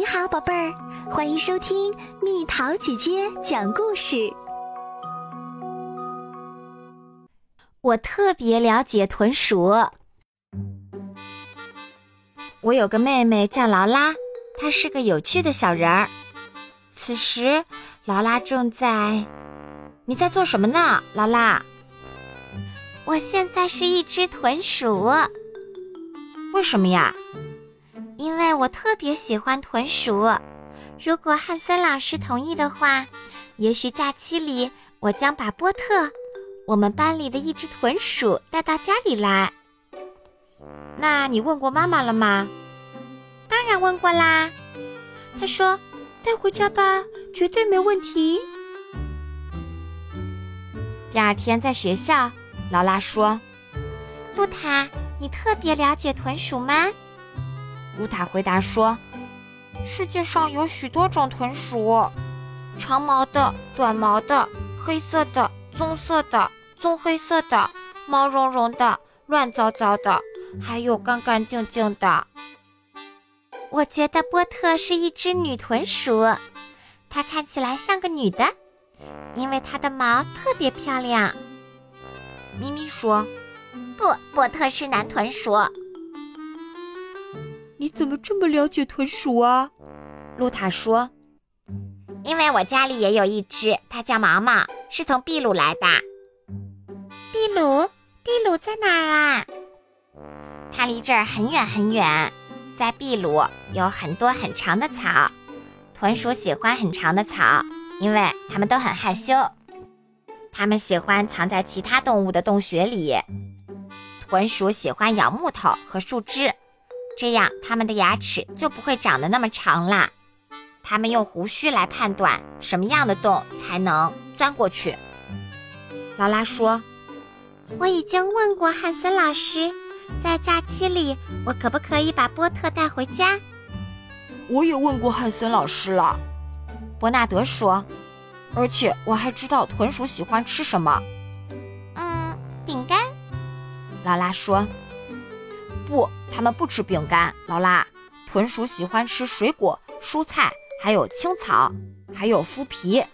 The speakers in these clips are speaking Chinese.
你好，宝贝儿，欢迎收听蜜桃姐姐讲故事。我特别了解豚鼠。我有个妹妹叫劳拉，她是个有趣的小人儿。此时，劳拉正在……你在做什么呢，劳拉？我现在是一只豚鼠。为什么呀？因为我特别喜欢豚鼠。如果汉森老师同意的话，也许假期里我将把波特，我们班里的一只豚鼠带到家里来。那你问过妈妈了吗？当然问过啦。她说：“带回家吧，绝对没问题。”第二天在学校，劳拉说：“露塔，你特别了解豚鼠吗？”露塔回答说：“世界上有许多种豚鼠，长毛的、短毛的、黑色的、棕色的、棕黑色的、毛茸茸的、乱糟糟的，还有干干净净的。”我觉得波特是一只女豚鼠，它看起来像个女的，因为它的毛特别漂亮。咪咪说：“不，波特是男豚鼠。”你怎么这么了解豚鼠啊？露塔说：“因为我家里也有一只，它叫毛毛，是从秘鲁来的。”秘鲁？秘鲁在哪儿啊？它离这儿很远很远。在秘鲁有很多很长的草，豚鼠喜欢很长的草，因为它们都很害羞。它们喜欢藏在其他动物的洞穴里。豚鼠喜欢咬木头和树枝，这样它们的牙齿就不会长得那么长啦。它们用胡须来判断什么样的洞才能钻过去。劳拉说：“我已经问过汉森老师。”在假期里，我可不可以把波特带回家？我也问过汉森老师了，伯纳德说，而且我还知道豚鼠喜欢吃什么。嗯，饼干。劳拉说，不，他们不吃饼干。劳拉，豚鼠喜欢吃水果、蔬菜，还有青草，还有麸皮。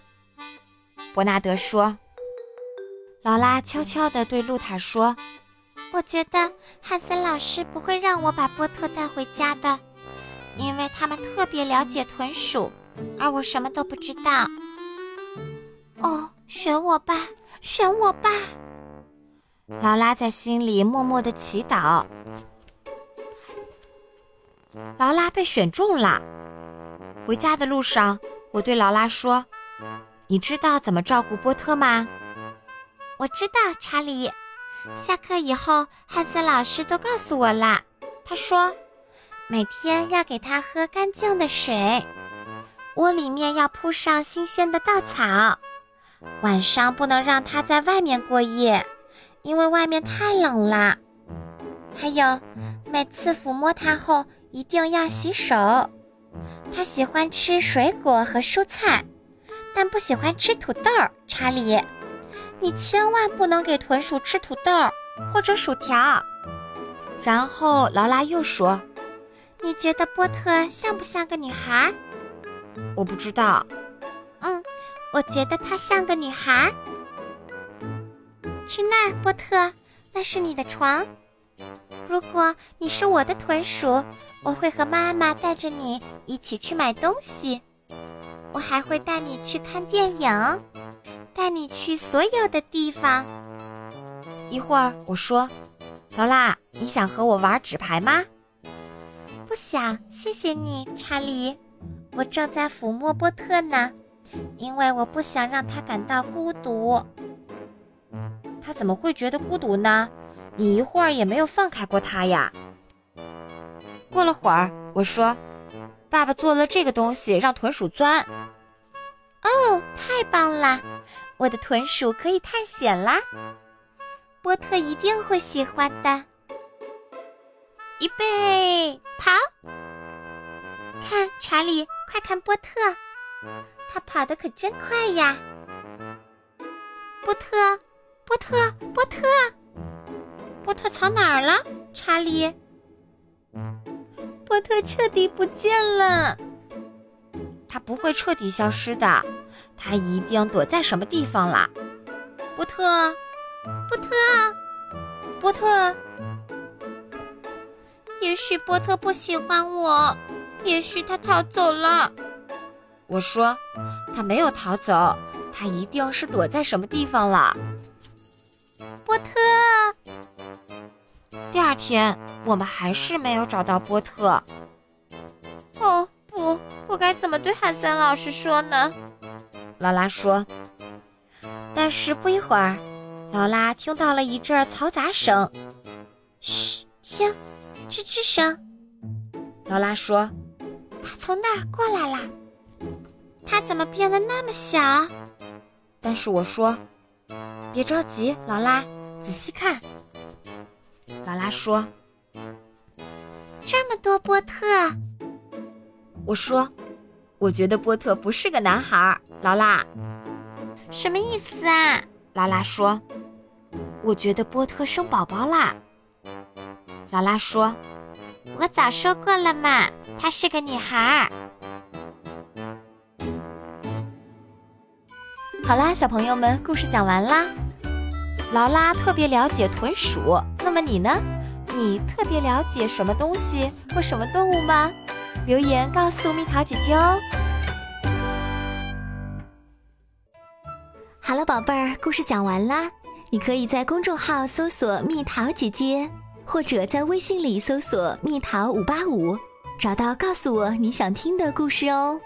伯纳德说，劳拉悄悄地对露塔说。我觉得汉森老师不会让我把波特带回家的，因为他们特别了解豚鼠，而我什么都不知道。哦，选我吧，选我吧！劳拉在心里默默的祈祷。劳拉被选中了。回家的路上，我对劳拉说：“你知道怎么照顾波特吗？”“我知道，查理。”下课以后，汉森老师都告诉我啦。他说，每天要给他喝干净的水，窝里面要铺上新鲜的稻草，晚上不能让他在外面过夜，因为外面太冷了。还有，每次抚摸他后一定要洗手。他喜欢吃水果和蔬菜，但不喜欢吃土豆。查理。你千万不能给豚鼠吃土豆或者薯条。然后劳拉又说：“你觉得波特像不像个女孩？”我不知道。嗯，我觉得她像个女孩。去那儿，波特，那是你的床。如果你是我的豚鼠，我会和妈妈带着你一起去买东西。我还会带你去看电影。带你去所有的地方。一会儿我说：“劳拉，你想和我玩纸牌吗？”不想，谢谢你，查理。我正在抚摸波特呢，因为我不想让他感到孤独。他怎么会觉得孤独呢？你一会儿也没有放开过他呀。过了会儿，我说：“爸爸做了这个东西，让豚鼠钻。”哦，太棒了！我的豚鼠可以探险啦，波特一定会喜欢的。预备，跑！看，查理，快看波特，他跑得可真快呀！波特，波特，波特，波特藏哪儿了？查理，波特彻底不见了。他不会彻底消失的，他一定躲在什么地方啦。波特，波特，波特，也许波特不喜欢我，也许他逃走了。我说，他没有逃走，他一定是躲在什么地方了。波特。天，我们还是没有找到波特。哦不，我该怎么对汉森老师说呢？劳拉说。但是不一会儿，劳拉听到了一阵嘈杂声。嘘，听，吱吱声。劳拉说：“他从那儿过来了。他怎么变得那么小？”但是我说：“别着急，劳拉，仔细看。”劳拉说：“这么多波特。”我说：“我觉得波特不是个男孩。”劳拉，什么意思啊？劳拉说：“我觉得波特生宝宝啦。”劳拉说：“我早说过了嘛，她是个女孩。”好啦，小朋友们，故事讲完啦。劳拉特别了解豚鼠，那么你呢？你特别了解什么东西或什么动物吗？留言告诉蜜桃姐姐哦。好了，宝贝儿，故事讲完啦。你可以在公众号搜索“蜜桃姐姐”，或者在微信里搜索“蜜桃五八五”，找到告诉我你想听的故事哦。